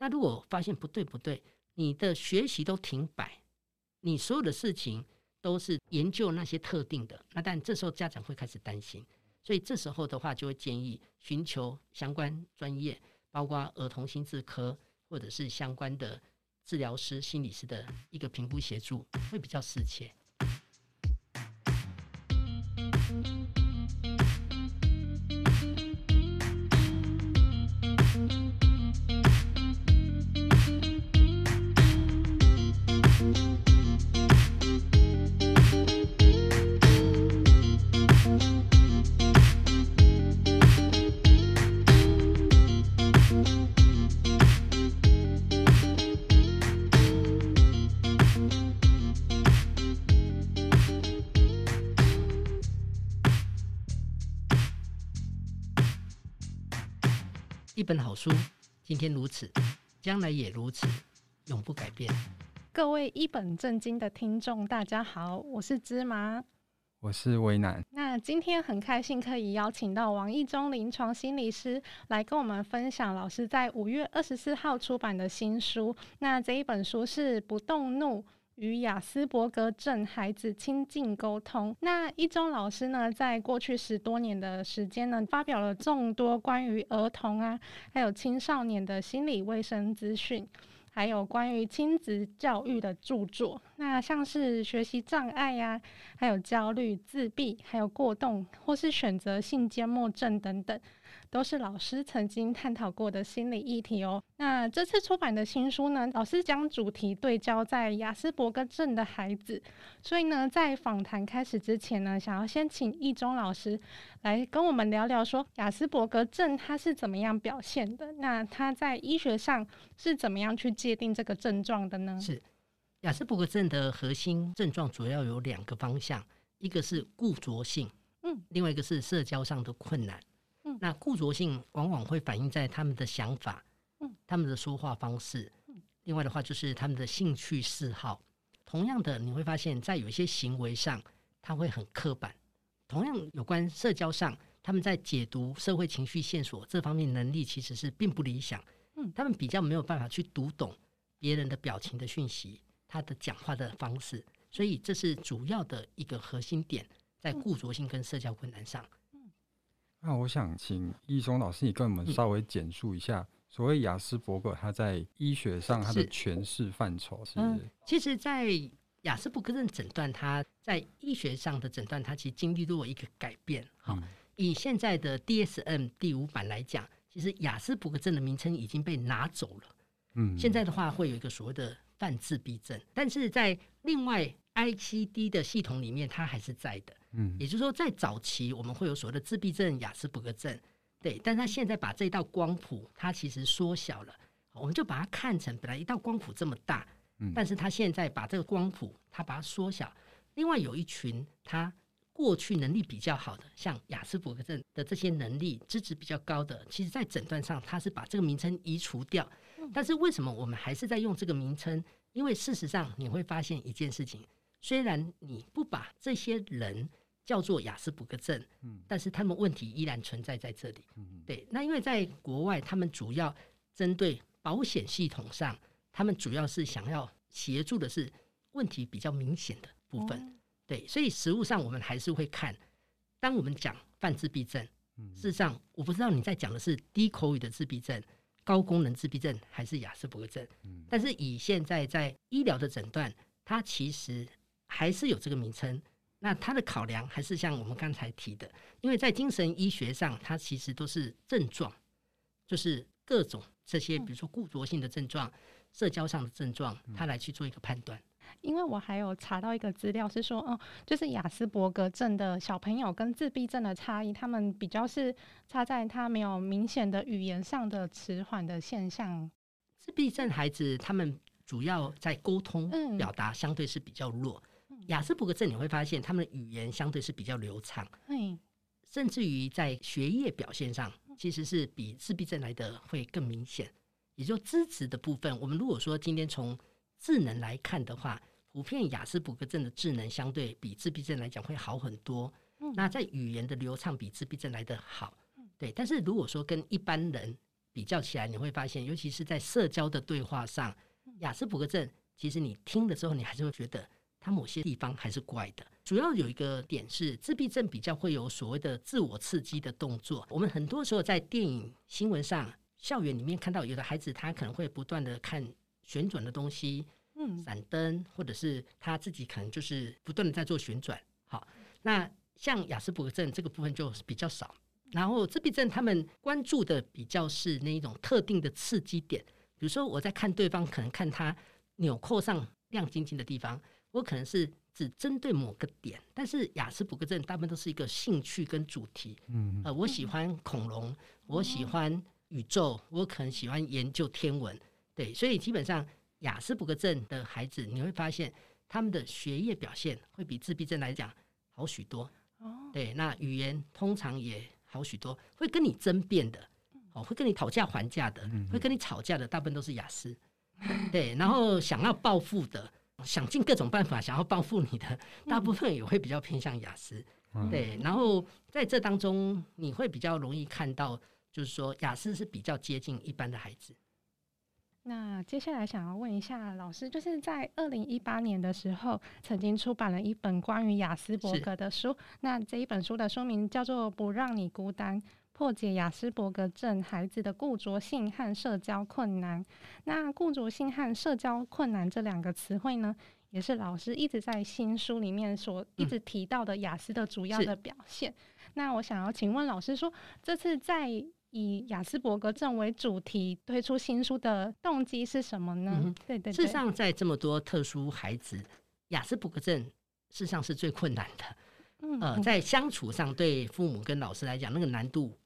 那如果发现不对不对，你的学习都停摆，你所有的事情都是研究那些特定的，那但这时候家长会开始担心，所以这时候的话就会建议寻求相关专业，包括儿童心智科或者是相关的治疗师、心理师的一个评估协助，会比较适切。本好书，今天如此，将来也如此，永不改变。各位一本正经的听众，大家好，我是芝麻，我是威南。那今天很开心可以邀请到王意中临床心理师来跟我们分享老师在五月二十四号出版的新书。那这一本书是《不动怒》。与亚斯伯格症孩子亲近沟通。那一中老师呢，在过去十多年的时间呢，发表了众多关于儿童啊，还有青少年的心理卫生资讯，还有关于亲子教育的著作。那像是学习障碍呀、啊，还有焦虑、自闭，还有过动或是选择性缄默症等等。都是老师曾经探讨过的心理议题哦。那这次出版的新书呢，老师将主题对焦在雅斯伯格症的孩子。所以呢，在访谈开始之前呢，想要先请易中老师来跟我们聊聊，说雅斯伯格症它是怎么样表现的？那它在医学上是怎么样去界定这个症状的呢？是雅斯伯格症的核心症状主要有两个方向，一个是固着性，嗯，另外一个是社交上的困难。那固着性往往会反映在他们的想法，嗯，他们的说话方式，嗯，另外的话就是他们的兴趣嗜好。同样的，你会发现在有一些行为上，他会很刻板。同样有关社交上，他们在解读社会情绪线索这方面能力其实是并不理想。嗯，他们比较没有办法去读懂别人的表情的讯息，他的讲话的方式。所以这是主要的一个核心点，在固着性跟社交困难上。那我想请易松老师，你跟我们稍微简述一下所谓雅斯伯格，他在医学上他的诠释范畴是，是？嗯，其实，在雅斯伯格症诊断，他在医学上的诊断，他其实经历过一个改变。好，以现在的 DSM 第五版来讲，其实雅斯伯格症的名称已经被拿走了。嗯，现在的话会有一个所谓的泛自闭症，但是在另外 ICD 的系统里面，它还是在的。嗯，也就是说，在早期我们会有所谓的自闭症、雅斯伯格症，对，但是他现在把这道光谱，它其实缩小了，我们就把它看成本来一道光谱这么大，嗯，但是他现在把这个光谱，它把它缩小。另外有一群他过去能力比较好的，像雅斯伯格症的这些能力资质比较高的，其实在诊断上他是把这个名称移除掉。但是为什么我们还是在用这个名称？因为事实上你会发现一件事情，虽然你不把这些人叫做雅斯伯格症，但是他们问题依然存在在这里。对，那因为在国外，他们主要针对保险系统上，他们主要是想要协助的是问题比较明显的部分。对，所以实物上我们还是会看，当我们讲泛自闭症，事实上我不知道你在讲的是低口语的自闭症、高功能自闭症还是雅斯伯格症，但是以现在在医疗的诊断，它其实还是有这个名称。那它的考量还是像我们刚才提的，因为在精神医学上，它其实都是症状，就是各种这些，比如说固着性的症状、社交上的症状，他来去做一个判断。因为我还有查到一个资料是说，哦，就是亚斯伯格症的小朋友跟自闭症的差异，他们比较是差在他没有明显的语言上的迟缓的现象。自闭症孩子他们主要在沟通表达相对是比较弱。亚斯伯格症你会发现，他们的语言相对是比较流畅，甚至于在学业表现上，其实是比自闭症来的会更明显。也就资质的部分，我们如果说今天从智能来看的话，普遍雅斯伯格症的智能相对比自闭症来讲会好很多。那在语言的流畅比自闭症来的好，对。但是如果说跟一般人比较起来，你会发现，尤其是在社交的对话上，雅斯伯格症其实你听了之后，你还是会觉得他某些地方还是怪的。主要有一个点是，自闭症比较会有所谓的自我刺激的动作。我们很多时候在电影、新闻上、校园里面看到，有的孩子他可能会不断的看旋转的东西，嗯，闪灯，或者是他自己可能就是不断的在做旋转。好，那像雅斯伯格症这个部分就比较少。然后自闭症他们关注的比较是那一种特定的刺激点，比如说我在看对方，可能看他纽扣上亮晶晶的地方，我可能是。只针对某个点，但是雅思伯格症大部分都是一个兴趣跟主题。嗯，呃，我喜欢恐龙，我喜欢宇宙，我可能喜欢研究天文。对，所以基本上雅思伯格症的孩子，你会发现他们的学业表现会比自闭症来讲好许多。哦，对，那语言通常也好许多，会跟你争辩的，哦，会跟你讨价还价的，会跟你吵架的，大部分都是雅思。对，然后想要报复的。想尽各种办法想要报复你的，大部分也会比较偏向雅思，嗯、对。然后在这当中，你会比较容易看到，就是说雅思是比较接近一般的孩子。那接下来想要问一下老师，就是在二零一八年的时候，曾经出版了一本关于雅斯伯格的书。那这一本书的书名叫做《不让你孤单》。破解雅斯伯格症孩子的固着性和社交困难。那固着性和社交困难这两个词汇呢，也是老师一直在新书里面所一直提到的雅思的主要的表现。嗯、那我想要请问老师说，这次在以雅斯伯格症为主题推出新书的动机是什么呢？嗯、对，对对。事实上，在这么多特殊孩子，雅斯伯格症事实上是最困难的。嗯，呃，在相处上，对父母跟老师来讲，那个难度。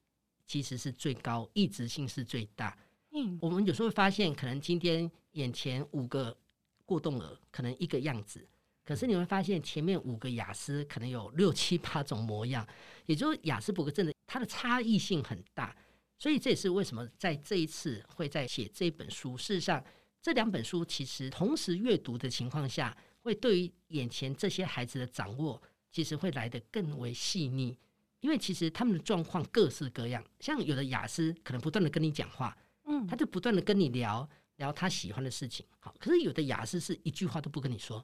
其实是最高，异质性是最大。嗯，我们有时候会发现，可能今天眼前五个过动儿，可能一个样子，可是你会发现前面五个雅思可能有六七八种模样，也就是雅思伯格症的它的差异性很大。所以这也是为什么在这一次会在写这本书。事实上，这两本书其实同时阅读的情况下，会对于眼前这些孩子的掌握，其实会来得更为细腻。因为其实他们的状况各式各样，像有的雅思可能不断的跟你讲话，嗯，他就不断的跟你聊聊他喜欢的事情，好，可是有的雅思是一句话都不跟你说，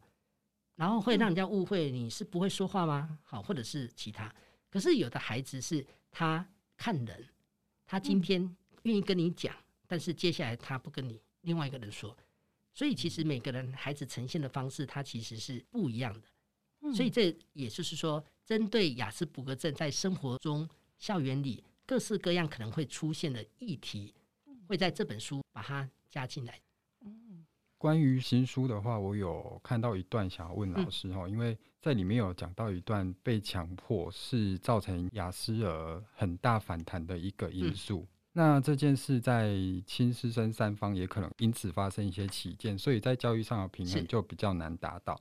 然后会让人家误会你是不会说话吗？好，或者是其他，可是有的孩子是他看人，他今天愿意跟你讲，但是接下来他不跟你另外一个人说，所以其实每个人孩子呈现的方式，他其实是不一样的，所以这也就是说。针对雅思伯格症在生活中、校园里各式各样可能会出现的议题，会在这本书把它加进来。关于新书的话，我有看到一段想要问老师哈，因为在里面有讲到一段被强迫是造成雅思儿很大反弹的一个因素。那这件事在亲师生三方也可能因此发生一些起见，所以在教育上的平衡就比较难达到。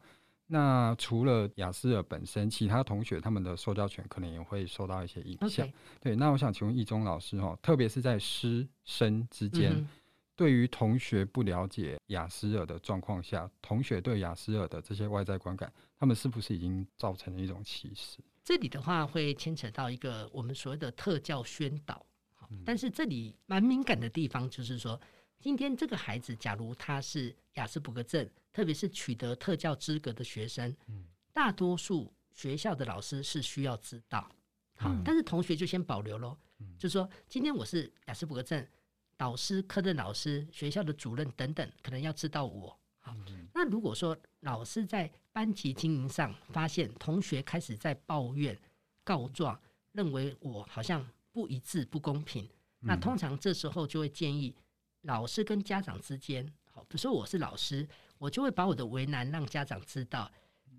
那除了雅思尔本身，其他同学他们的受教权可能也会受到一些影响。Okay. 对，那我想请问易中老师哈，特别是在师生之间，嗯、对于同学不了解雅思尔的状况下，同学对雅思尔的这些外在观感，他们是不是已经造成了一种歧视？这里的话会牵扯到一个我们所谓的特教宣导。好，但是这里蛮敏感的地方就是说，今天这个孩子假如他是雅斯伯格症。特别是取得特教资格的学生，大多数学校的老师是需要知道，好，但是同学就先保留喽。就是说，今天我是雅斯伯格症导师、科任老师、学校的主任等等，可能要知道我。好，那如果说老师在班级经营上发现同学开始在抱怨、告状，认为我好像不一致、不公平，那通常这时候就会建议老师跟家长之间，好，比如说我是老师。我就会把我的为难让家长知道，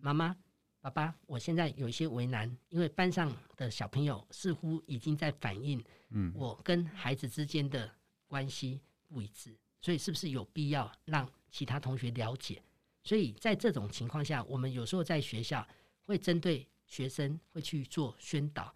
妈妈、爸爸，我现在有一些为难，因为班上的小朋友似乎已经在反映，嗯，我跟孩子之间的关系不一致，所以是不是有必要让其他同学了解？所以在这种情况下，我们有时候在学校会针对学生会去做宣导、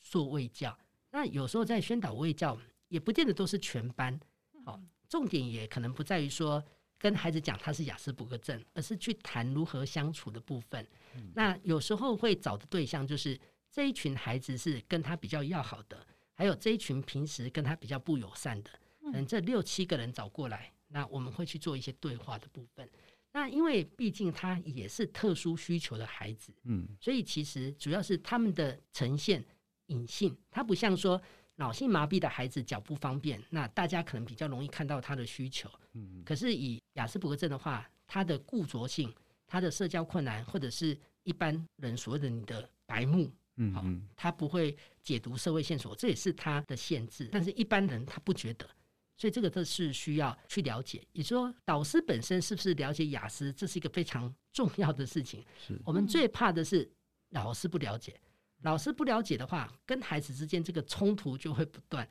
做卫教。那有时候在宣导卫教，也不见得都是全班，好，重点也可能不在于说。跟孩子讲他是雅思伯格症，而是去谈如何相处的部分。那有时候会找的对象就是这一群孩子是跟他比较要好的，还有这一群平时跟他比较不友善的。可能这六七个人找过来，那我们会去做一些对话的部分。那因为毕竟他也是特殊需求的孩子，嗯，所以其实主要是他们的呈现隐性，他不像说脑性麻痹的孩子脚不方便，那大家可能比较容易看到他的需求，嗯，可是以雅斯伯格症的话，他的固着性、他的社交困难，或者是一般人所谓的你的白目，嗯嗯，他不会解读社会线索，这也是他的限制，但是一般人他不觉得。所以这个都是需要去了解，也就是说，导师本身是不是了解雅思，这是一个非常重要的事情。是。我们最怕的是老师不了解，老师不了解的话，跟孩子之间这个冲突就会不断。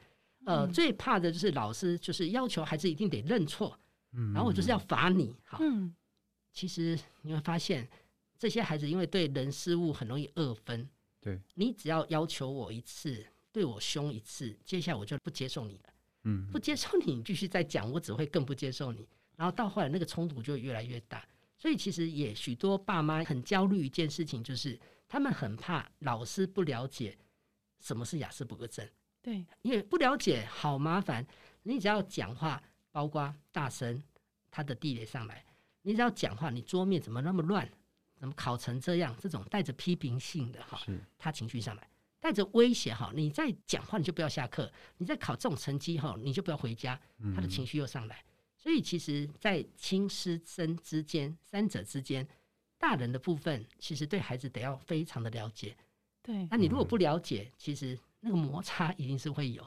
呃，最怕的就是老师就是要求孩子一定得认错，嗯然后我就是要罚你。好，其实你会发现，这些孩子因为对人事物很容易二分。对，你只要要求我一次，对我凶一次，接下来我就不接受你了。嗯，不接受你，你继续再讲，我只会更不接受你。然后到后来，那个冲突就越来越大。所以其实也许多爸妈很焦虑一件事情，就是他们很怕老师不了解什么是雅斯伯格症。对，因为不了解好麻烦。你只要讲话，包括大声，他的地雷上来；你只要讲话，你桌面怎么那么乱？怎么考成这样？这种带着批评性的哈，他情绪上来。带着威胁哈，你在讲话你就不要下课，你在考这种成绩哈，你就不要回家。他的情绪又上来，所以其实，在亲师生之间，三者之间，大人的部分其实对孩子得要非常的了解。对，那你如果不了解，其实那个摩擦一定是会有。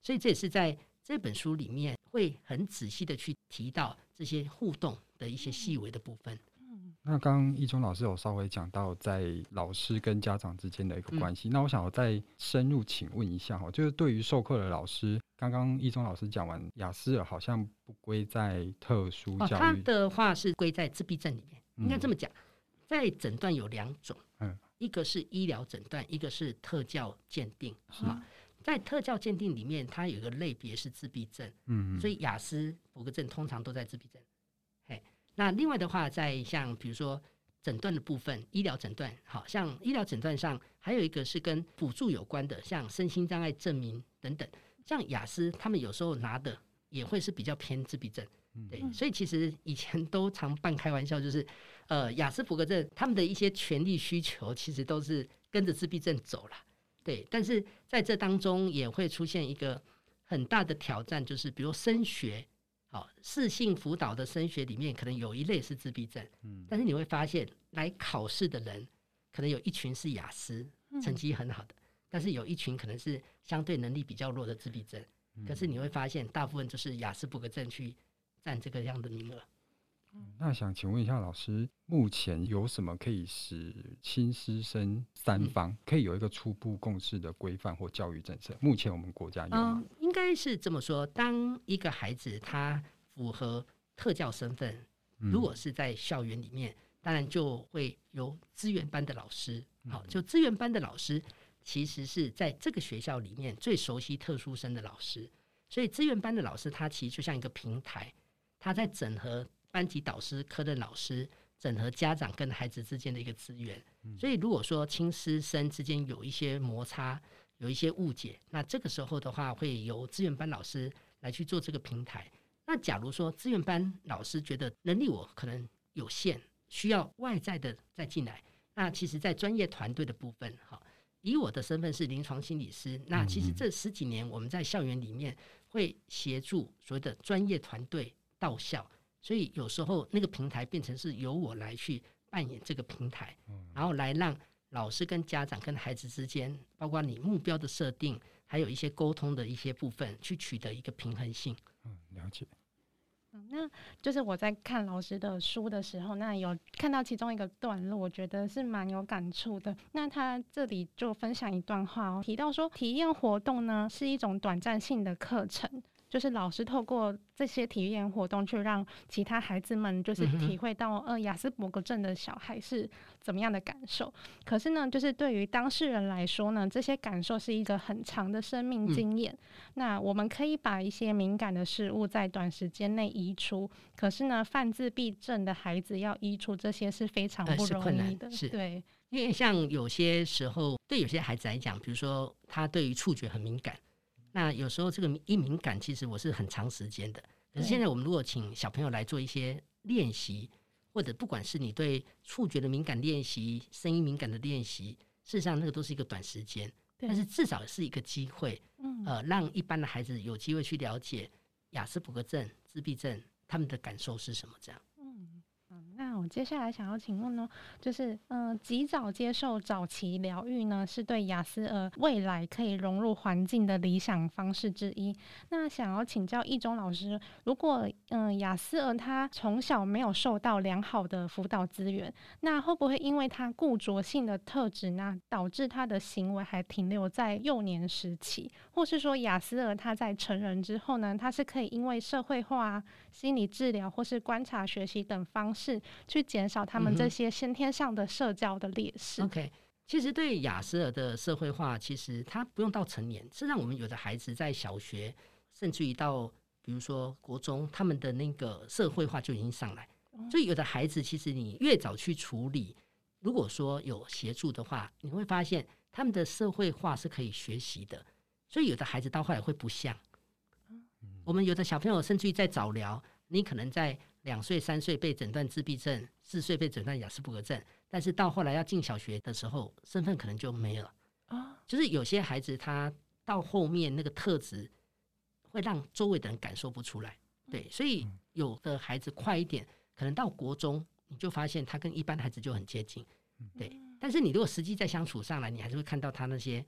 所以这也是在这本书里面会很仔细的去提到这些互动的一些细微的部分。那刚刚一中老师有稍微讲到在老师跟家长之间的一个关系，嗯、那我想我再深入请问一下哈，就是对于授课的老师，刚刚一中老师讲完，雅思尔好像不归在特殊教育，哦、他的话是归在自闭症里面，应该这么讲，在诊断有两种，嗯，一个是医疗诊断，一个是特教鉴定，是吗？在特教鉴定里面，它有一个类别是自闭症，嗯，所以雅思伯格症通常都在自闭症。那另外的话，在像比如说诊断的部分，医疗诊断，好像医疗诊断上还有一个是跟辅助有关的，像身心障碍证明等等。像雅思，他们有时候拿的也会是比较偏自闭症，对。所以其实以前都常半开玩笑，就是呃，雅斯伯格症他们的一些权利需求，其实都是跟着自闭症走了，对。但是在这当中也会出现一个很大的挑战，就是比如升学。好，适性辅导的升学里面，可能有一类是自闭症，嗯，但是你会发现，来考试的人，可能有一群是雅思，成绩很好的，但是有一群可能是相对能力比较弱的自闭症，可是你会发现，大部分就是雅斯伯格症去占这个样的名额。那想请问一下老师，目前有什么可以使新师生三方可以有一个初步共识的规范或教育政策？目前我们国家有吗？嗯，应该是这么说：当一个孩子他符合特教身份，如果是在校园里面，当然就会有资源班的老师。好，就资源班的老师其实是在这个学校里面最熟悉特殊生的老师，所以资源班的老师他其实就像一个平台，他在整合。班级导师、科任老师整合家长跟孩子之间的一个资源，所以如果说亲师生之间有一些摩擦、有一些误解，那这个时候的话，会由资源班老师来去做这个平台。那假如说资源班老师觉得能力我可能有限，需要外在的再进来，那其实，在专业团队的部分，哈，以我的身份是临床心理师，那其实这十几年我们在校园里面会协助所谓的专业团队到校。所以有时候那个平台变成是由我来去扮演这个平台，然后来让老师跟家长跟孩子之间，包括你目标的设定，还有一些沟通的一些部分，去取得一个平衡性。嗯，了解。嗯，那就是我在看老师的书的时候，那有看到其中一个段落，我觉得是蛮有感触的。那他这里就分享一段话哦，提到说体验活动呢是一种短暂性的课程。就是老师透过这些体验活动，去让其他孩子们就是体会到，呃，雅斯伯格症的小孩是怎么样的感受。可是呢，就是对于当事人来说呢，这些感受是一个很长的生命经验。那我们可以把一些敏感的事物在短时间内移除，可是呢，犯自闭症的孩子要移除这些是非常不容易的。是，对，因为像有些时候，对有些孩子来讲，比如说他对于触觉很敏感。那有时候这个一敏感，其实我是很长时间的。可是现在我们如果请小朋友来做一些练习，或者不管是你对触觉的敏感练习、声音敏感的练习，事实上那个都是一个短时间，但是至少是一个机会，呃，让一般的孩子有机会去了解亚斯伯格症、自闭症他们的感受是什么，这样。那我接下来想要请问呢，就是嗯、及早接受早期疗愈呢，是对雅斯儿未来可以融入环境的理想方式之一。那想要请教一中老师，如果嗯雅斯儿他从小没有受到良好的辅导资源，那会不会因为他固着性的特质呢，导致他的行为还停留在幼年时期？或是说雅斯儿他在成人之后呢，他是可以因为社会化、心理治疗或是观察学习等方式，去减少他们这些先天上的社交的劣势。嗯、OK，其实对亚斯尔的社会化，其实他不用到成年，是让我们有的孩子在小学，甚至于到比如说国中，他们的那个社会化就已经上来。所以有的孩子，其实你越早去处理，如果说有协助的话，你会发现他们的社会化是可以学习的。所以有的孩子到后来会不像。我们有的小朋友，甚至于在早疗，你可能在。两岁、三岁被诊断自闭症，四岁被诊断雅斯伯格症，但是到后来要进小学的时候，身份可能就没了啊。就是有些孩子他到后面那个特质会让周围的人感受不出来，对，所以有的孩子快一点，可能到国中你就发现他跟一般孩子就很接近，对。但是你如果实际在相处上来，你还是会看到他那些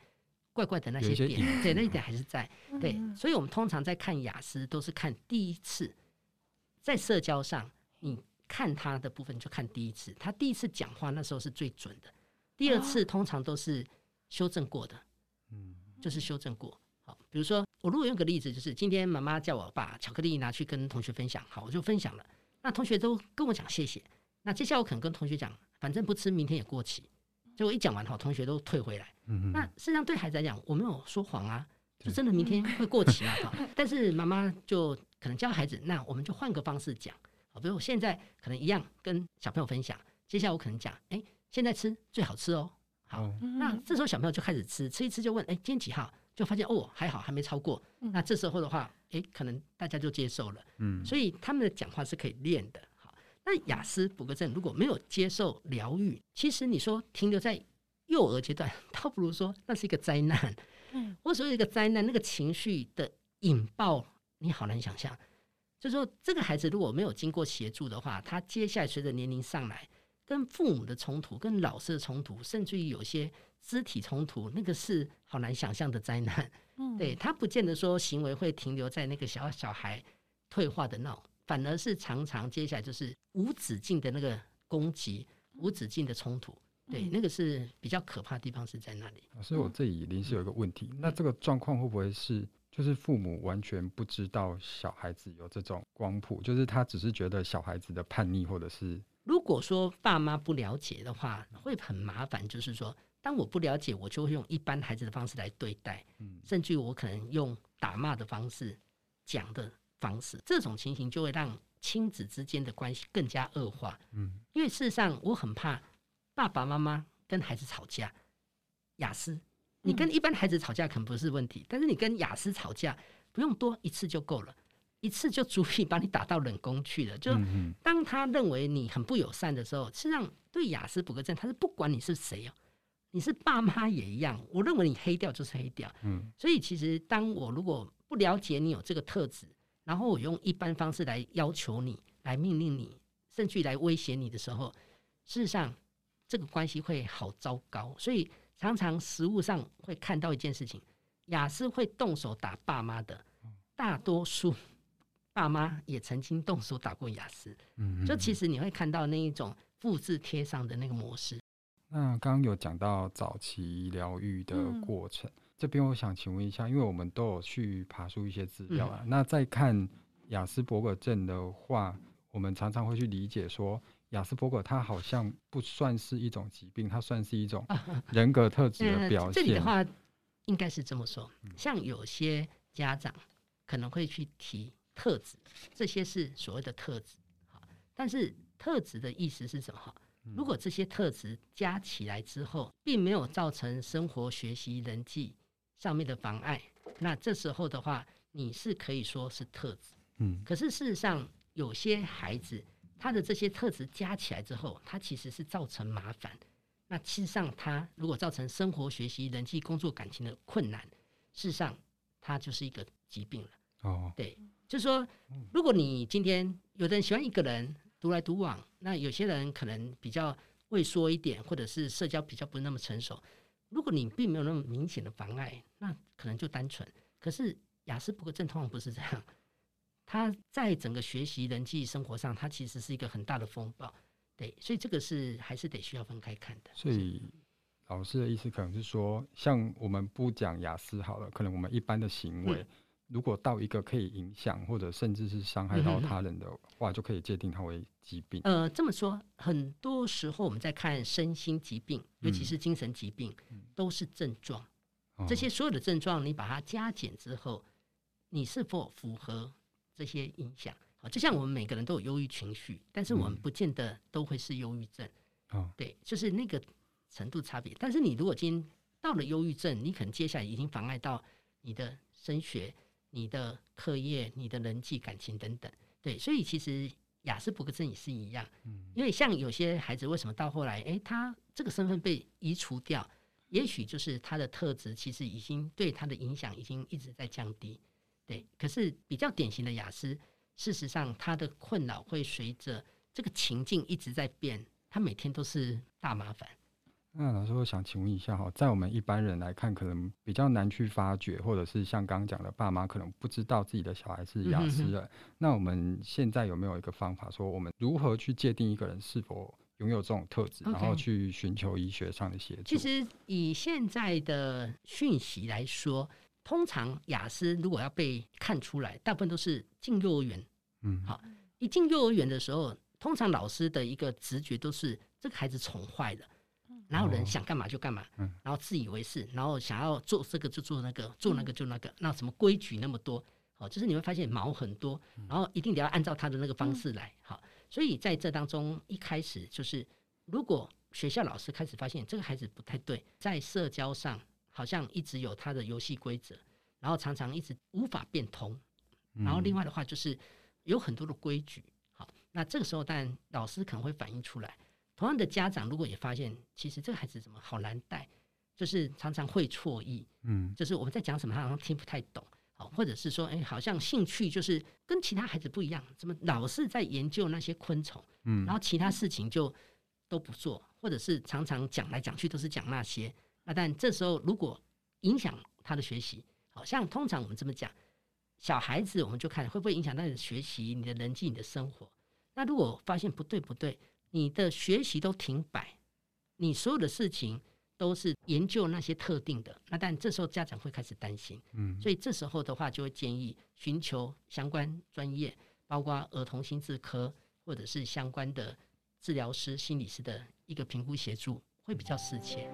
怪怪的那些点，对，那一点还是在，对。所以我们通常在看雅思都是看第一次。在社交上，你看他的部分就看第一次，他第一次讲话那时候是最准的，第二次通常都是修正过的，嗯，就是修正过。好，比如说我如果用个例子，就是今天妈妈叫我把巧克力拿去跟同学分享，好，我就分享了，那同学都跟我讲谢谢，那接下来我可能跟同学讲，反正不吃明天也过期，结果一讲完，好，同学都退回来，嗯，那实际上对孩子来讲，我没有说谎啊，就真的明天会过期了啊，但是妈妈就。可能教孩子，那我们就换个方式讲，好，比如我现在可能一样跟小朋友分享，接下来我可能讲，哎，现在吃最好吃哦，好，那这时候小朋友就开始吃，吃一吃就问，哎，今天几号？就发现哦，还好还没超过，那这时候的话，哎，可能大家就接受了，嗯，所以他们的讲话是可以练的，好，那雅思补个证如果没有接受疗愈，其实你说停留在幼儿阶段，倒不如说那是一个灾难，嗯，或者说一个灾难，那个情绪的引爆。你好难想象，就是说这个孩子如果没有经过协助的话，他接下来随着年龄上来，跟父母的冲突、跟老师的冲突，甚至于有些肢体冲突，那个是好难想象的灾难。嗯，对，他不见得说行为会停留在那个小小孩退化的闹，反而是常常接下来就是无止境的那个攻击、无止境的冲突。对，那个是比较可怕的地方是在那里。所以，我这里临时有一个问题，那这个状况会不会是？就是父母完全不知道小孩子有这种光谱，就是他只是觉得小孩子的叛逆，或者是如果说爸妈不了解的话，会很麻烦。就是说，当我不了解，我就会用一般孩子的方式来对待，嗯，甚至于我可能用打骂的方式讲的方式，这种情形就会让亲子之间的关系更加恶化，嗯，因为事实上我很怕爸爸妈妈跟孩子吵架，雅思。你跟一般孩子吵架可能不是问题，但是你跟雅思吵架不用多一次就够了，一次就足以把你打到冷宫去了。就当他认为你很不友善的时候，实际上对雅思补个证他是不管你是谁哦，你是爸妈也一样。我认为你黑掉就是黑掉。嗯，所以其实当我如果不了解你有这个特质，然后我用一般方式来要求你、来命令你，甚至来威胁你的时候，事实上这个关系会好糟糕。所以。常常实物上会看到一件事情，雅思会动手打爸妈的，大多数爸妈也曾经动手打过雅思，嗯，就其实你会看到那一种复制贴上的那个模式。那刚刚有讲到早期疗愈的过程，嗯、这边我想请问一下，因为我们都有去爬出一些资料啊，嗯、那在看雅斯伯格症的话，我们常常会去理解说。亚斯伯格，他好像不算是一种疾病，他算是一种 人格特质的表现。这里的话，应该是这么说。像有些家长可能会去提特质，这些是所谓的特质。但是特质的意思是什么？如果这些特质加起来之后，并没有造成生活、学习、人际上面的妨碍，那这时候的话，你是可以说是特质。嗯，可是事实上，有些孩子他的这些特质加起来之后，他其实是造成麻烦。那事实上，他如果造成生活、学习、人际、工作、感情的困难，事实上，他就是一个疾病了。哦，对，就是说，如果你今天有的人喜欢一个人独来独往，那有些人可能比较畏缩一点，或者是社交比较不是那么成熟。如果你并没有那么明显的妨碍，那可能就单纯。可是雅思伯格症通常不是这样，他在整个学习、人际生活上，他其实是一个很大的风暴。对，所以这个是还是得需要分开看的。所以老师的意思可能是说，像我们不讲雅思好了，可能我们一般的行为。嗯如果到一个可以影响或者甚至是伤害到他人的话，嗯、就可以界定它为疾病。呃，这么说，很多时候我们在看身心疾病，尤其是精神疾病，嗯、都是症状。嗯、这些所有的症状，你把它加减之后，你是否符合这些影响？好，就像我们每个人都有忧郁情绪，但是我们不见得都会是忧郁症。嗯、对，就是那个程度差别。但是你如果今天到了忧郁症，你可能接下来已经妨碍到你的升学。你的课业、你的人际感情等等，对，所以其实雅斯伯格症也是一样，嗯，因为像有些孩子为什么到后来，诶，他这个身份被移除掉，也许就是他的特质其实已经对他的影响已经一直在降低，对。可是比较典型的雅思，事实上他的困扰会随着这个情境一直在变，他每天都是大麻烦。那老师，我想请问一下哈，在我们一般人来看，可能比较难去发觉，或者是像刚刚讲的，爸妈可能不知道自己的小孩是雅思人。嗯、哼哼，那我们现在有没有一个方法，说我们如何去界定一个人是否拥有这种特质然后去寻求医学上的协助？其实以现在的讯息来说，通常雅思如果要被看出来，大部分都是进幼儿园。嗯，好，一进幼儿园的时候，通常老师的一个直觉都是这个孩子宠坏了。哪有人想干嘛就干嘛，然后自以为是，然后想要做这个就做那个，做那个就那个，那什么规矩那么多，好，就是你会发现毛很多，然后一定得要按照他的那个方式来，好，所以在这当中一开始就是，如果学校老师开始发现这个孩子不太对，在社交上好像一直有他的游戏规则，然后常常一直无法变通，然后另外的话就是有很多的规矩，好，那这个时候当然老师可能会反映出来。同样的家长，如果也发现，其实这个孩子怎么好难带，就是常常会错意，嗯，就是我们在讲什么，他好像听不太懂，好，或者是说，哎，好像兴趣就是跟其他孩子不一样，怎么老是在研究那些昆虫，嗯，然后其他事情就都不做，或者是常常讲来讲去都是讲那些，那但这时候如果影响他的学习，好像通常我们这么讲，小孩子我们就看会不会影响到你的学习、你的人际、你的生活，那如果发现不对不对。你的学习都停摆，你所有的事情都是研究那些特定的，那但这时候家长会开始担心，嗯，所以这时候的话就会建议寻求相关专业，包括儿童心智科或者是相关的治疗师、心理师的一个评估协助，会比较适切。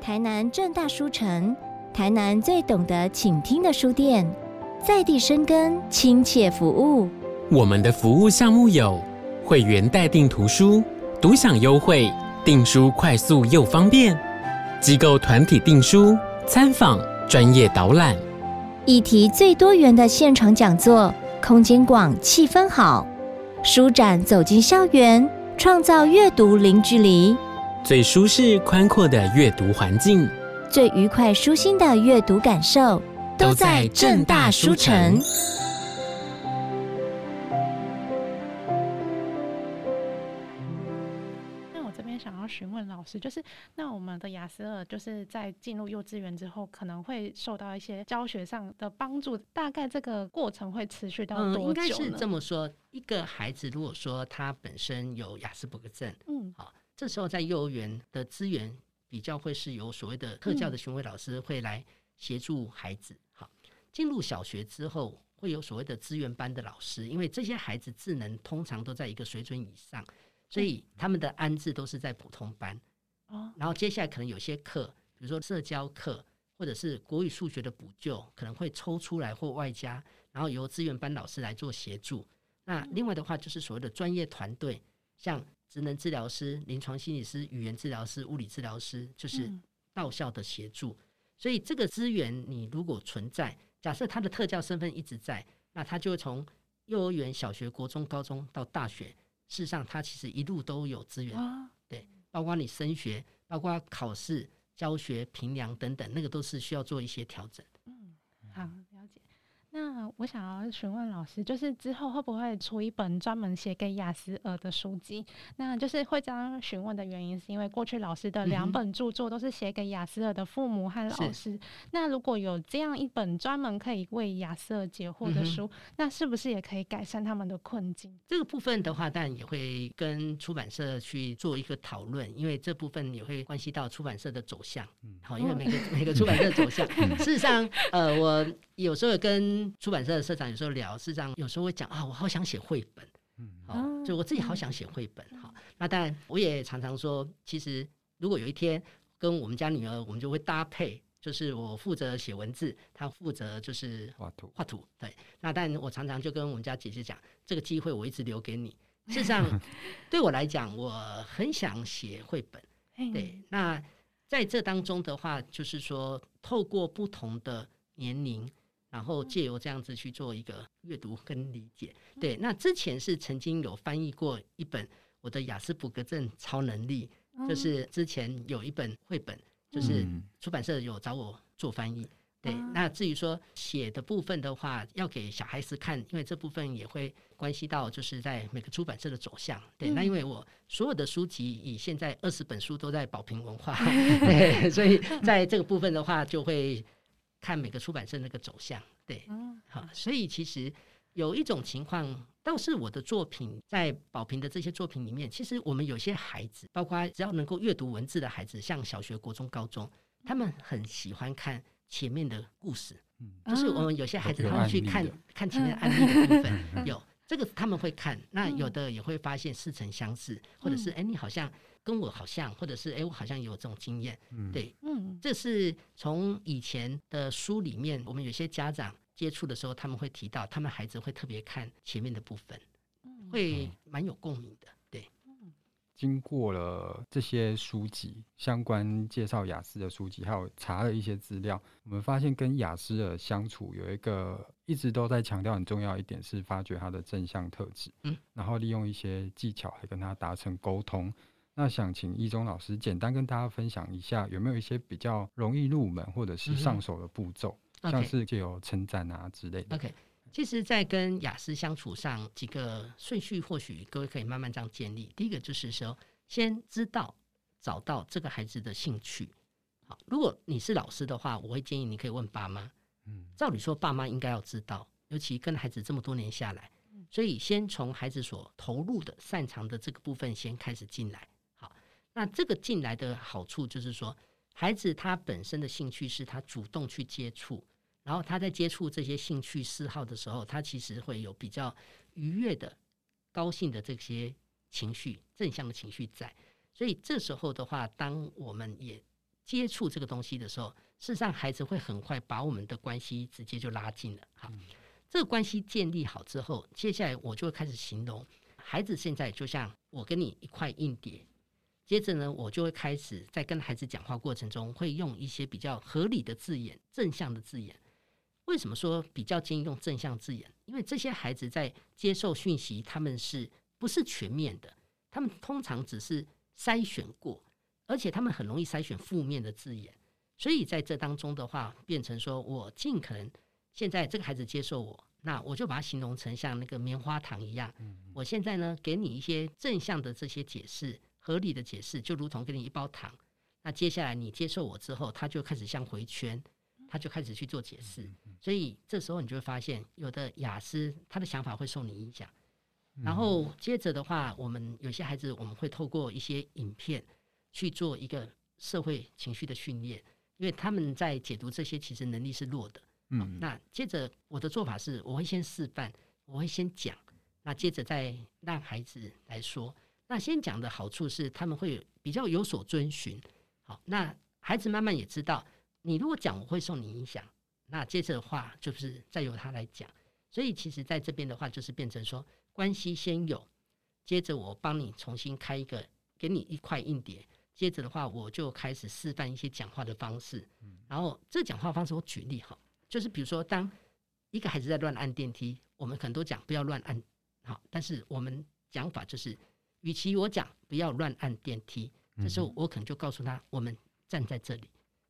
台南正大书城，台南最懂得倾听的书店，在地生根，亲切服务。我们的服务项目有。会员代订图书，独享优惠；订书快速又方便。机构团体订书，参访专业导览。议题最多元的现场讲座，空间广，气氛好。书展走进校园，创造阅读零距离。最舒适宽阔的阅读环境，最愉快舒心的阅读感受，都在正大书城。询问老师，就是那我们的雅思尔就是在进入幼稚园之后，可能会受到一些教学上的帮助。大概这个过程会持续到多久呢？嗯，应该是这么说，一个孩子如果说他本身有雅思伯格症，嗯，好，这时候在幼儿园的资源比较会是由所谓的特教的巡回老师会来协助孩子。好，进入小学之后，会有所谓的资源班的老师，因为这些孩子智能通常都在一个水准以上，所以他们的安置都是在普通班。然后接下来可能有些课，比如说社交课，或者是国语、数学的补救，可能会抽出来或外加，然后由资源班老师来做协助。那另外的话，就是所谓的专业团队，像职能治疗师、临床心理师、语言治疗师、物理治疗师，就是到校的协助。所以这个资源你如果存在，假设他的特教身份一直在，那他就会从幼儿园、小学、国中、高中到大学，事实上他其实一路都有资源，对，包括你升学，包括考试、教学、评量等等，那个都是需要做一些调整。嗯，好。那我想要询问老师，就是之后会不会出一本专门写给雅斯尔的书籍？那就是会这样询问的原因，是因为过去老师的两本著作都是写给雅斯尔的父母和老师。那如果有这样一本专门可以为雅斯尔解惑的书，那是不是也可以改善他们的困境？这个部分的话，当然也会跟出版社去做一个讨论，因为这部分也会关系到出版社的走向。好，因为每个每个出版社的走向，事实上，呃，我。有时候跟出版社的社长有时候聊，事实上有时候会讲啊，我好想写绘本，嗯，好，就我自己好想写绘本，好，那当然我也常常说，其实如果有一天跟我们家女儿，我们就会搭配，就是我负责写文字，她负责就是画图，画图，对，那但我常常就跟我们家姐姐讲，这个机会我一直留给你。事实上，对我来讲，我很想写绘本，对，那在这当中的话，就是说透过不同的年龄。然后借由这样子去做一个阅读跟理解，对。那之前是曾经有翻译过一本我的雅斯伯格症超能力，就是之前有一本绘本，就是出版社有找我做翻译。对。那至于说写的部分的话，要给小孩子看，因为这部分也会关系到就是在每个出版社的走向。对。那因为我所有的书籍以现在二十本书都在宝瓶文化，对，所以在这个部分的话就会。看每个出版社那个走向，对，好，所以其实有一种情况，倒是我的作品在宝平的这些作品里面，其实我们有些孩子，包括只要能够阅读文字的孩子，像小学、国中、高中，他们很喜欢看前面的故事，就是我们有些孩子他们去看看前面案例的部分，有这个他们会看，那有的也会发现似曾相识，或者是哎，你好像。跟我好像，或者是哎，我好像有这种经验，对，嗯，这是从以前的书里面，我们有些家长接触的时候，他们会提到，他们孩子会特别看前面的部分，会蛮有共鸣的，对。经过了这些书籍相关介绍雅思的书籍，还有查了一些资料，我们发现跟雅思的相处有一个一直都在强调很重要一点，是发掘他的正向特质，嗯，然后利用一些技巧来跟他达成沟通。那想请一中老师简单跟大家分享一下，有没有一些比较容易入门或者是上手的步骤，嗯、像是借由称赞啊之类的。OK，其实，在跟雅思相处上，几个顺序或许各位可以慢慢这样建立。第一个就是说，先知道找到这个孩子的兴趣。好，如果你是老师的话，我会建议你可以问爸妈。嗯，照理说，爸妈应该要知道，尤其跟孩子这么多年下来，所以先从孩子所投入的、擅长的这个部分先开始进来。那这个进来的好处就是说，孩子他本身的兴趣是他主动去接触，然后他在接触这些兴趣嗜好的时候，他其实会有比较愉悦的、高兴的这些情绪、正向的情绪在。所以这时候的话，当我们也接触这个东西的时候，事实上孩子会很快把我们的关系直接就拉近了。好，这个关系建立好之后，接下来我就会开始形容孩子现在就像我跟你一块硬碟。接着呢，我就会开始在跟孩子讲话过程中，会用一些比较合理的字眼、正向的字眼。为什么说比较建议用正向字眼？因为这些孩子在接受讯息，他们是不是全面的？他们通常只是筛选过，而且他们很容易筛选负面的字眼。所以在这当中的话，变成说我尽可能现在这个孩子接受我，那我就把它形容成像那个棉花糖一样。我现在呢，给你一些正向的这些解释。合理的解释就如同给你一包糖，那接下来你接受我之后，他就开始像回圈，他就开始去做解释。所以这时候你就会发现，有的雅思他的想法会受你影响。然后接着的话，我们有些孩子我们会透过一些影片去做一个社会情绪的训练，因为他们在解读这些其实能力是弱的。嗯，那接着我的做法是，我会先示范，我会先讲，那接着再让孩子来说。那先讲的好处是，他们会比较有所遵循。好，那孩子慢慢也知道，你如果讲，我会受你影响。那接着的话，就是再由他来讲。所以，其实在这边的话，就是变成说，关系先有，接着我帮你重新开一个，给你一块硬碟。接着的话，我就开始示范一些讲话的方式。然后这讲话方式，我举例哈，就是比如说，当一个孩子在乱按电梯，我们可能都讲不要乱按，好，但是我们讲法就是，与其我讲不要乱按电梯，这时候我可能就告诉他，我们站在这里。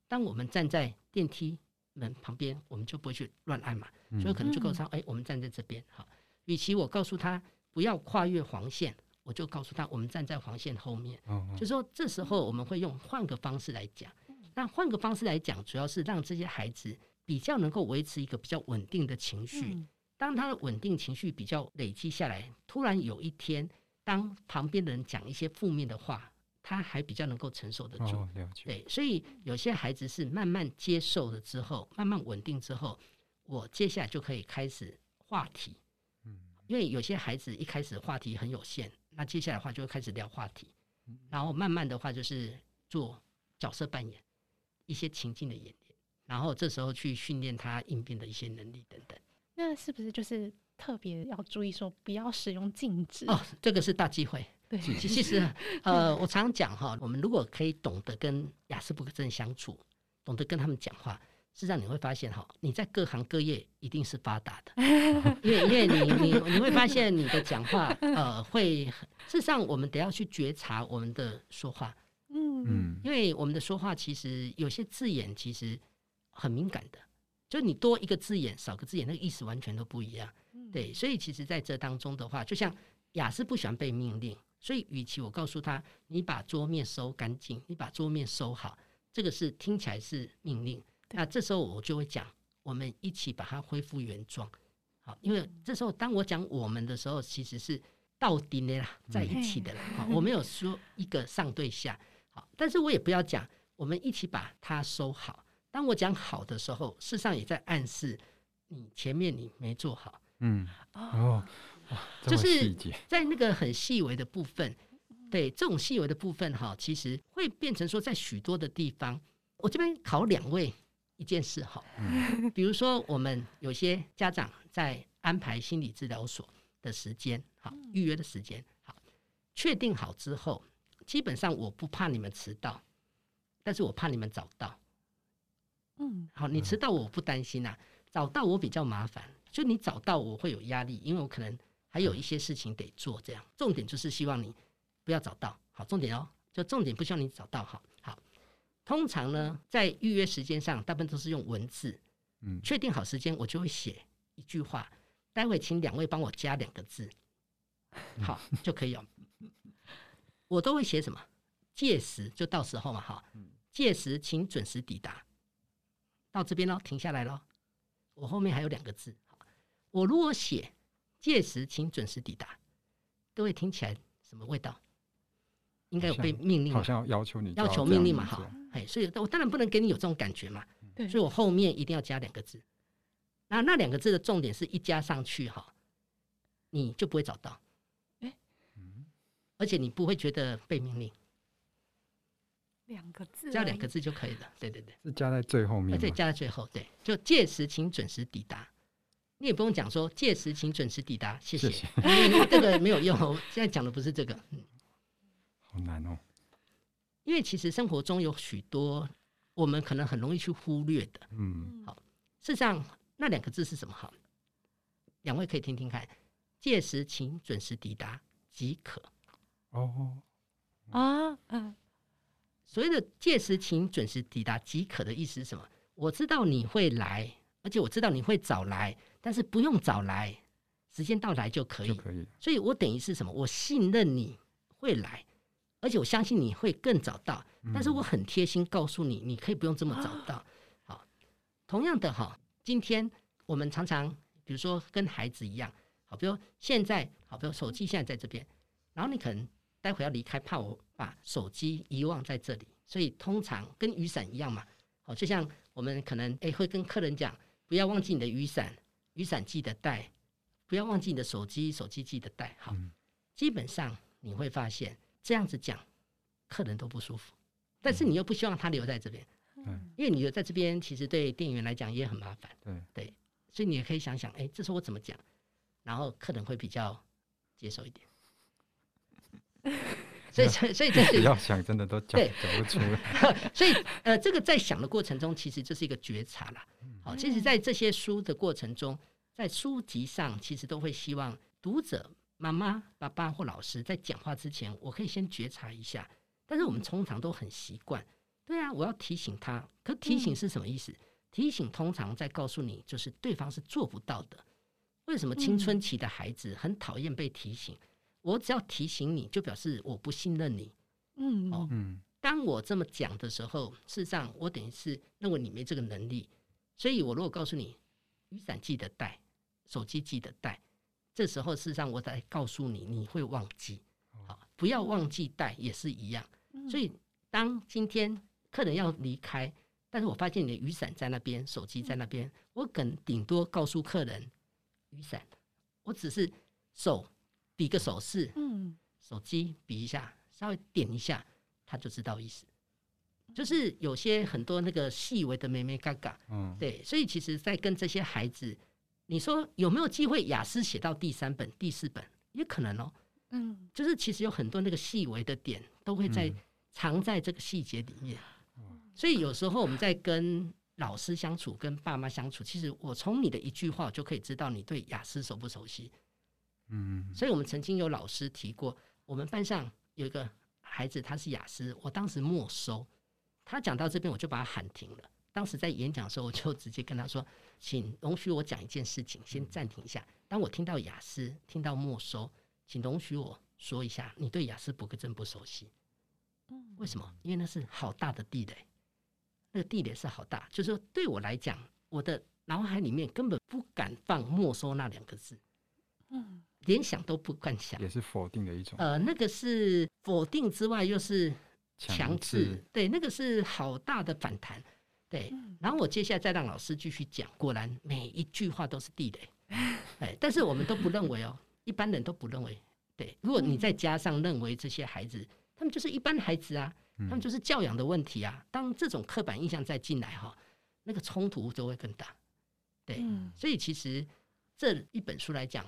当我们站在电梯门旁边，我们就不会去乱按嘛，所以可能就告诉他，哎，我们站在这边。哈，与其我告诉他不要跨越黄线。我就告诉他，我们站在黄线后面。就说这时候我们会用换个方式来讲。那换个方式来讲，主要是让这些孩子比较能够维持一个比较稳定的情绪。当他的稳定情绪比较累积下来，突然有一天，当旁边的人讲一些负面的话，他还比较能够承受得住。对，所以有些孩子是慢慢接受了之后，慢慢稳定之后，我接下来就可以开始话题。因为有些孩子一开始话题很有限。那接下来的话就会开始聊话题，然后慢慢的话就是做角色扮演，一些情境的演练，然后这时候去训练他应变的一些能力等等。那是不是就是特别要注意说不要使用禁止？哦，这个是大忌讳。对，其实 呃，我常讲哈，我们如果可以懂得跟雅斯伯格症相处，懂得跟他们讲话。实际上你会发现哈，你在各行各业一定是发达的，因为因为你你你会发现你的讲话呃会，事实上我们得要去觉察我们的说话，嗯，因为我们的说话其实有些字眼其实很敏感的，就你多一个字眼少个字眼，那个意思完全都不一样，对，所以其实在这当中的话，就像雅思不喜欢被命令，所以与其我告诉他你把桌面收干净，你把桌面收好，这个是听起来是命令。那这时候我就会讲，我们一起把它恢复原状，好，因为这时候当我讲我们的时候，其实是到底的啦，在一起的啦，好，我没有说一个上对下，好，但是我也不要讲我们一起把它收好。当我讲好的时候，事实上也在暗示你前面你没做好，嗯，哦，就是在那个很细微的部分，对，这种细微的部分哈，其实会变成说在许多的地方，我这边考两位。一件事哈，比如说我们有些家长在安排心理治疗所的时间，好，预约的时间，好，确定好之后，基本上我不怕你们迟到，但是我怕你们早到。嗯，好，你迟到我不担心呐，早到我比较麻烦，就你找到我会有压力，因为我可能还有一些事情得做，这样。重点就是希望你不要找到，好，重点哦，就重点不希望你找到，好。通常呢，在预约时间上，大部分都是用文字。嗯，确定好时间，我就会写一句话。待会请两位帮我加两个字，好就可以了。我都会写什么？届时就到时候嘛，哈。届时请准时抵达。到这边喽，停下来喽。我后面还有两个字。我如果写届时请准时抵达，各位听起来什么味道？应该有被命令，好像要求你要求命令嘛，哈。哎，所以我当然不能给你有这种感觉嘛，对，所以我后面一定要加两个字，那那两个字的重点是一加上去哈，你就不会找到，哎，而且你不会觉得被命令，两个字。加两个字就可以了，对对对，是加在最后面，对，加在最后，对，就届时请准时抵达，你也不用讲说届时请准时抵达，谢谢，这个没有用，现在讲的不是这个，嗯，好难哦。因为其实生活中有许多我们可能很容易去忽略的，嗯，好，事实上那两个字是什么？好，两位可以听听看。届时请准时抵达即可。哦，啊，嗯，所谓的届时请准时抵达即可的意思是什么？我知道你会来，而且我知道你会早来，但是不用早来，时间到来就可以，就可以。所以我等于是什么？我信任你会来。而且我相信你会更早到，但是我很贴心告诉你，你可以不用这么早到。好，同样的哈，今天我们常常比如说跟孩子一样，好，比如现在好，比如手机现在在这边，然后你可能待会要离开，怕我把手机遗忘在这里，所以通常跟雨伞一样嘛，好，就像我们可能诶会跟客人讲，不要忘记你的雨伞，雨伞记得带，不要忘记你的手机，手机记得带。好，基本上你会发现。这样子讲，客人都不舒服，但是你又不希望他留在这边，嗯，因为你留在这边，其实对店员来讲也很麻烦，对对，所以你也可以想想，哎，这时候我怎么讲，然后客人会比较接受一点。所以所以这是要想真的都讲讲不出来。所以呃，这个在想的过程中，其实这是一个觉察啦。好，其实，在这些书的过程中，在书籍上，其实都会希望读者妈妈、爸爸或老师在讲话之前，我可以先觉察一下。但是我们通常都很习惯，对啊，我要提醒他。可提醒是什么意思？提醒通常在告诉你，就是对方是做不到的。为什么青春期的孩子很讨厌被提醒？我只要提醒你，就表示我不信任你。嗯哦，嗯。当我这么讲的时候，事实上我等于是认为你没这个能力。所以我如果告诉你，雨伞记得带，手机记得带，这时候事实上我在告诉你，你会忘记。好，不要忘记带也是一样。所以当今天客人要离开，但是我发现你的雨伞在那边，手机在那边，我可能顶多告诉客人雨伞，我只是手比个手势，嗯，手机比一下，稍微点一下，他就知道意思。就是有些很多那个细微的眉眉嘎嘎，嗯，对，所以其实，在跟这些孩子，你说有没有机会雅思写到第三本、第四本，也可能哦，嗯，就是其实有很多那个细微的点，都会在藏在这个细节里面。所以有时候我们在跟老师相处、跟爸妈相处，其实我从你的一句话我就可以知道你对雅思熟不熟悉。嗯，所以我们曾经有老师提过，我们班上有一个孩子他是雅思，我当时没收。他讲到这边，我就把他喊停了。当时在演讲的时候，我就直接跟他说：“ 请容许我讲一件事情，先暂停一下。当我听到雅思，听到没收，请容许我说一下，你对雅思伯格症不熟悉。嗯为什么？因为那是好大的地雷，那个地雷是好大，就是说对我来讲，我的脑海里面根本不敢放没收那两个字，嗯，连想都不敢想，也是否定的一种。呃，那个是否定之外，又是。”强制，对，那个是好大的反弹，对。然后我接下来再让老师继续讲，果然每一句话都是地雷，哎，但是我们都不认为哦，一般人都不认为，对。如果你再加上认为这些孩子，他们就是一般孩子啊，他们就是教养的问题啊。当这种刻板印象再进来哈，那个冲突就会更大，对。所以其实这一本书来讲，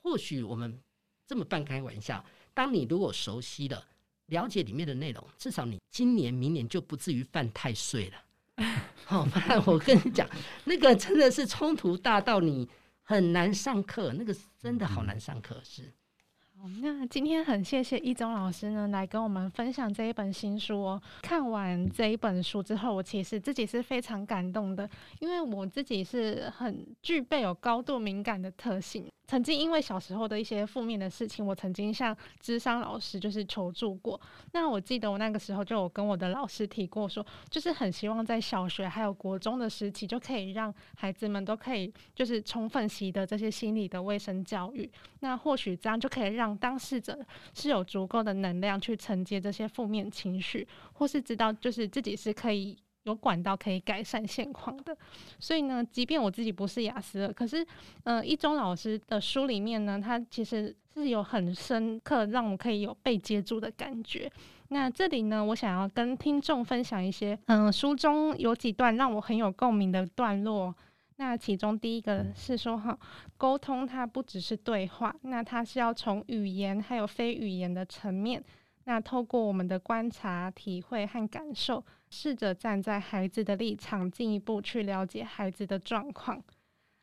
或许我们这么半开玩笑，当你如果熟悉了。了解里面的内容，至少你今年、明年就不至于犯太岁了。好，不然我跟你讲，那个真的是冲突大到你很难上课，那个真的好难上课，是。那今天很谢谢一中老师呢，来跟我们分享这一本新书哦。看完这一本书之后，我其实自己是非常感动的，因为我自己是很具备有高度敏感的特性。曾经因为小时候的一些负面的事情，我曾经向咨商老师就是求助过。那我记得我那个时候就有跟我的老师提过说，就是很希望在小学还有国中的时期，就可以让孩子们都可以就是充分习得这些心理的卫生教育。那或许这样就可以让当事者是有足够的能量去承接这些负面情绪，或是知道就是自己是可以。有管道可以改善现况的，所以呢，即便我自己不是亚斯，可是，呃，一中老师的书里面呢，他其实是有很深刻，让我可以有被接住的感觉。那这里呢，我想要跟听众分享一些，嗯、书中有几段让我很有共鸣的段落。那其中第一个是说，哈，沟通它不只是对话，那它是要从语言还有非语言的层面。那透过我们的观察、体会和感受，试着站在孩子的立场，进一步去了解孩子的状况。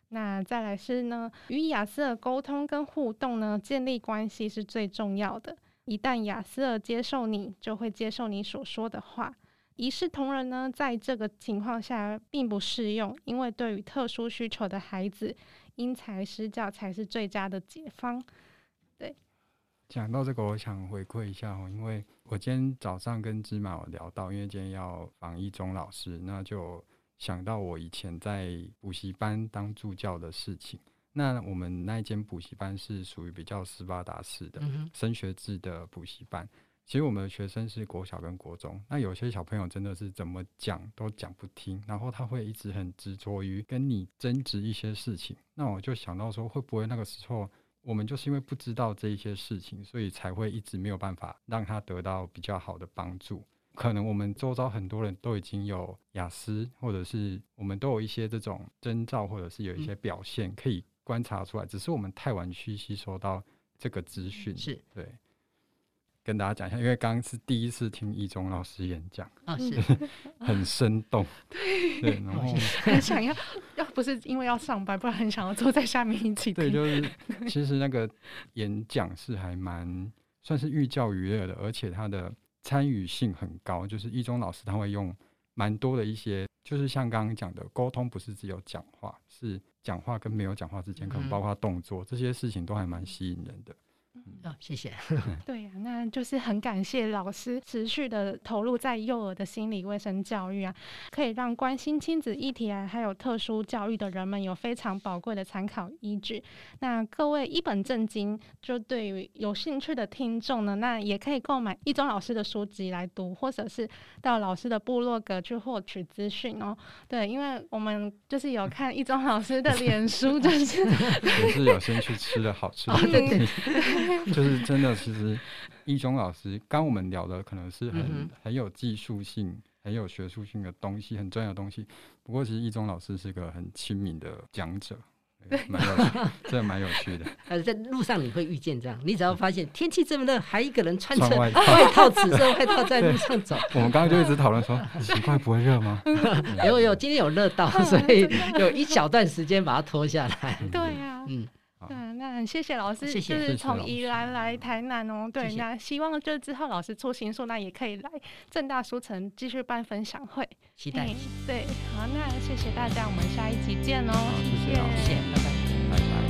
那再来是呢，与亚斯尔沟通跟互动呢，建立关系是最重要的。一旦亚斯尔接受你，就会接受你所说的话。一视同仁呢，在这个情况下并不适用，因为对于特殊需求的孩子，因材施教才是最佳的解方。对。讲到这个，我想回馈一下哦，因为我今天早上跟芝麻有聊到，因为今天要访一中老师，那就想到我以前在补习班当助教的事情。那我们那一间补习班是属于比较斯巴达式的升学制的补习班，其实我们的学生是国小跟国中，那有些小朋友真的是怎么讲都讲不听，然后他会一直很执着于跟你争执一些事情。那我就想到说，会不会那个时候，我们就是因为不知道这一些事情，所以才会一直没有办法让他得到比较好的帮助。可能我们周遭很多人都已经有雅思，或者是我们都有一些这种征兆，或者是有一些表现可以观察出来，只是我们太晚去吸收到这个资讯。是，对。跟大家讲一下，因为刚刚是第一次听一中老师演讲，啊，是 很生动，对，然后很想要，要不是因为要上班，不然很想要坐在下面一起听。对，就是其实那个演讲是还蛮算是寓教于乐的，而且他的参与性很高，就是一中老师他会用蛮多的一些，就是像刚刚讲的沟通，不是只有讲话，是讲话跟没有讲话之间，可能包括动作、嗯、这些事情都还蛮吸引人的。嗯、哦，谢谢。对呀、啊，那就是很感谢老师持续的投入在幼儿的心理卫生教育啊，可以让关心亲子议题啊，还有特殊教育的人们有非常宝贵的参考依据。那各位一本正经，就对于有兴趣的听众呢，那也可以购买一中老师的书籍来读，或者是到老师的部落格去获取资讯哦。对，因为我们就是有看一中老师的脸书，就是 也是有先去吃了好吃的就是真的，其实一中老师刚我们聊的可能是很、嗯、很有技术性、很有学术性的东西，很重要的东西。不过，其实一中老师是个很亲民的讲者，蛮有趣，真的蛮有趣的。呃，在路上你会遇见这样，你只要发现天气这么热，还一个人穿着外套、紫色外套在路上走。我们刚刚就一直讨论说，很奇怪，不会热吗？有有，今天有热到，所以有一小段时间把它脱下来。对呀、啊，嗯。对，那谢谢老师，谢谢就是从宜兰来台南哦。对，那希望就之后老师出新书，那也可以来正大书城继续办分享会。期待。对，好，那谢谢大家，我们下一集见哦。谢谢，谢谢。